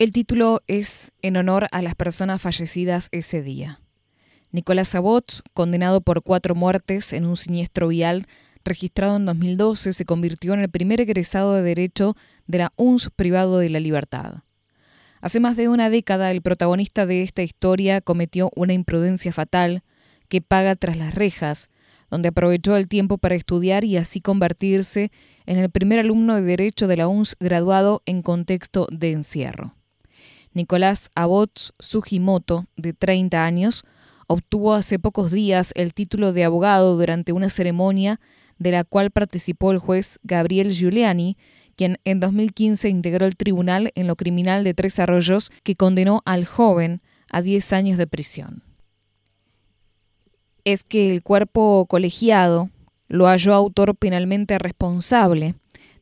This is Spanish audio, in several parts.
El título es en honor a las personas fallecidas ese día. Nicolás Abot, condenado por cuatro muertes en un siniestro vial registrado en 2012, se convirtió en el primer egresado de Derecho de la UNS privado de la libertad. Hace más de una década, el protagonista de esta historia cometió una imprudencia fatal que paga tras las rejas, donde aprovechó el tiempo para estudiar y así convertirse en el primer alumno de Derecho de la UNS graduado en contexto de encierro. Nicolás Abots Sugimoto, de 30 años, obtuvo hace pocos días el título de abogado durante una ceremonia de la cual participó el juez Gabriel Giuliani, quien en 2015 integró el tribunal en lo criminal de Tres Arroyos que condenó al joven a 10 años de prisión. Es que el cuerpo colegiado lo halló autor penalmente responsable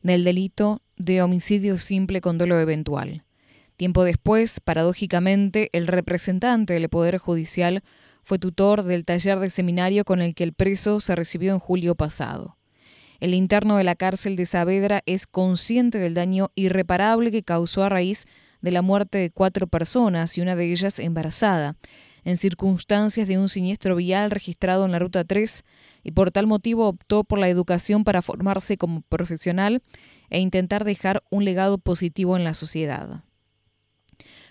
del delito de homicidio simple con dolo eventual. Tiempo después, paradójicamente, el representante del Poder Judicial fue tutor del taller de seminario con el que el preso se recibió en julio pasado. El interno de la cárcel de Saavedra es consciente del daño irreparable que causó a raíz de la muerte de cuatro personas y una de ellas embarazada, en circunstancias de un siniestro vial registrado en la Ruta 3, y por tal motivo optó por la educación para formarse como profesional e intentar dejar un legado positivo en la sociedad.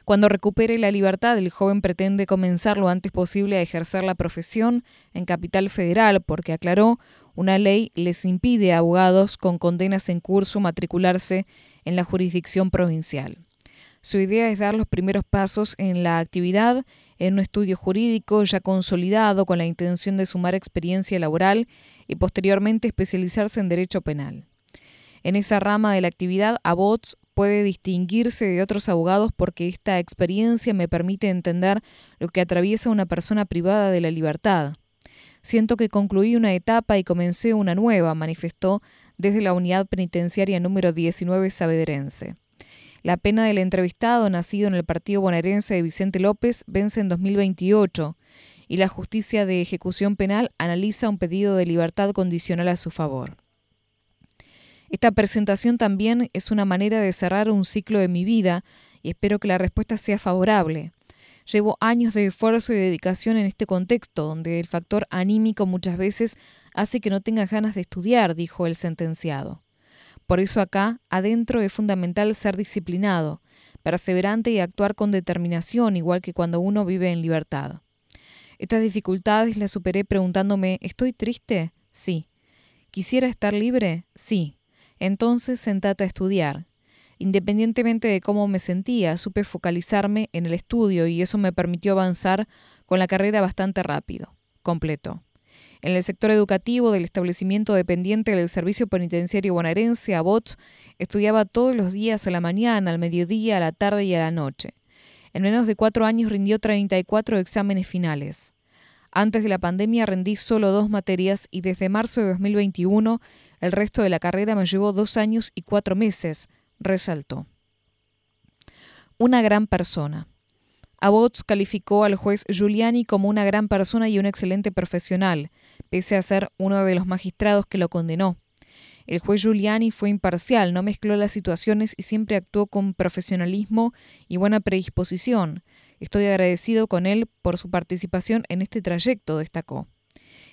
Cuando recupere la libertad, el joven pretende comenzar lo antes posible a ejercer la profesión en Capital Federal, porque aclaró, una ley les impide a abogados con condenas en curso matricularse en la jurisdicción provincial. Su idea es dar los primeros pasos en la actividad en un estudio jurídico ya consolidado con la intención de sumar experiencia laboral y posteriormente especializarse en derecho penal. En esa rama de la actividad, Abots puede distinguirse de otros abogados porque esta experiencia me permite entender lo que atraviesa una persona privada de la libertad. Siento que concluí una etapa y comencé una nueva, manifestó desde la unidad penitenciaria número 19 Sabederense. La pena del entrevistado, nacido en el partido bonaerense de Vicente López, vence en 2028 y la justicia de ejecución penal analiza un pedido de libertad condicional a su favor. Esta presentación también es una manera de cerrar un ciclo de mi vida y espero que la respuesta sea favorable. Llevo años de esfuerzo y dedicación en este contexto, donde el factor anímico muchas veces hace que no tenga ganas de estudiar, dijo el sentenciado. Por eso acá, adentro, es fundamental ser disciplinado, perseverante y actuar con determinación, igual que cuando uno vive en libertad. Estas dificultades las superé preguntándome, ¿estoy triste? Sí. ¿Quisiera estar libre? Sí. Entonces sentate a estudiar. Independientemente de cómo me sentía, supe focalizarme en el estudio y eso me permitió avanzar con la carrera bastante rápido. Completo. En el sector educativo del establecimiento dependiente del Servicio Penitenciario Bonaerense, ABOT, estudiaba todos los días a la mañana, al mediodía, a la tarde y a la noche. En menos de cuatro años rindió 34 exámenes finales. Antes de la pandemia rendí solo dos materias y desde marzo de 2021 el resto de la carrera me llevó dos años y cuatro meses, resaltó. Una gran persona. Abots calificó al juez Giuliani como una gran persona y un excelente profesional, pese a ser uno de los magistrados que lo condenó. El juez Giuliani fue imparcial, no mezcló las situaciones y siempre actuó con profesionalismo y buena predisposición. Estoy agradecido con él por su participación en este trayecto, destacó.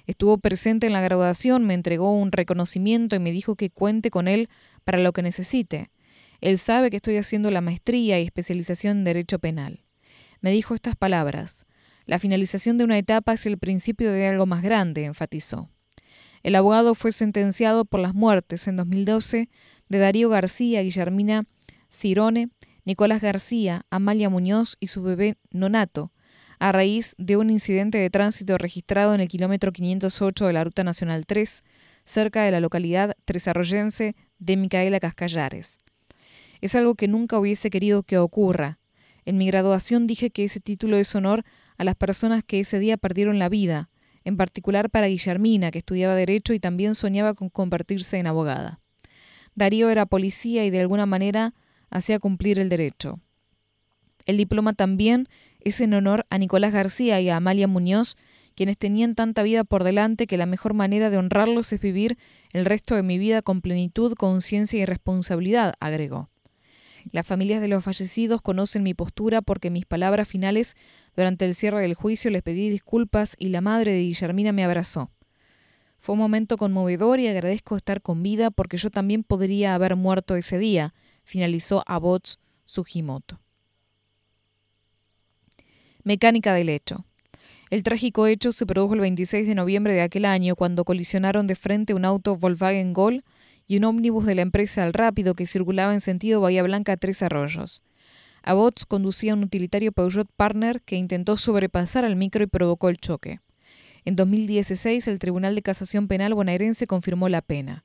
Estuvo presente en la graduación, me entregó un reconocimiento y me dijo que cuente con él para lo que necesite. Él sabe que estoy haciendo la maestría y especialización en Derecho Penal. Me dijo estas palabras. La finalización de una etapa es el principio de algo más grande, enfatizó. El abogado fue sentenciado por las muertes en 2012 de Darío García, Guillermina Cirone, Nicolás García, Amalia Muñoz y su bebé Nonato, a raíz de un incidente de tránsito registrado en el kilómetro 508 de la Ruta Nacional 3, cerca de la localidad tresarroyense de Micaela Cascallares. Es algo que nunca hubiese querido que ocurra. En mi graduación dije que ese título es honor a las personas que ese día perdieron la vida, en particular para Guillermina, que estudiaba Derecho y también soñaba con convertirse en abogada. Darío era policía y de alguna manera hacía cumplir el derecho. El diploma también es en honor a Nicolás García y a Amalia Muñoz, quienes tenían tanta vida por delante que la mejor manera de honrarlos es vivir el resto de mi vida con plenitud, conciencia y responsabilidad, agregó. Las familias de los fallecidos conocen mi postura porque mis palabras finales durante el cierre del juicio les pedí disculpas y la madre de Guillermina me abrazó. Fue un momento conmovedor y agradezco estar con vida porque yo también podría haber muerto ese día, finalizó Abots Sugimoto. Mecánica del hecho. El trágico hecho se produjo el 26 de noviembre de aquel año cuando colisionaron de frente un auto Volkswagen Gol y un ómnibus de la empresa Al Rápido que circulaba en sentido Bahía Blanca Tres Arroyos. Abots conducía un utilitario Peugeot Partner que intentó sobrepasar al micro y provocó el choque. En 2016, el Tribunal de Casación Penal bonaerense confirmó la pena.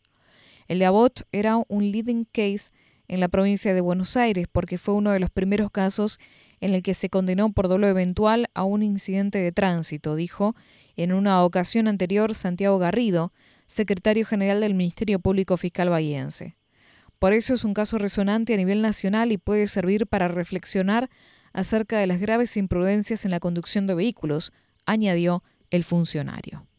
El de Abbott era un leading case en la provincia de Buenos Aires porque fue uno de los primeros casos en el que se condenó por dolo eventual a un incidente de tránsito, dijo en una ocasión anterior Santiago Garrido, secretario general del Ministerio Público Fiscal Bahiense. Por eso es un caso resonante a nivel nacional y puede servir para reflexionar acerca de las graves imprudencias en la conducción de vehículos, añadió el funcionario.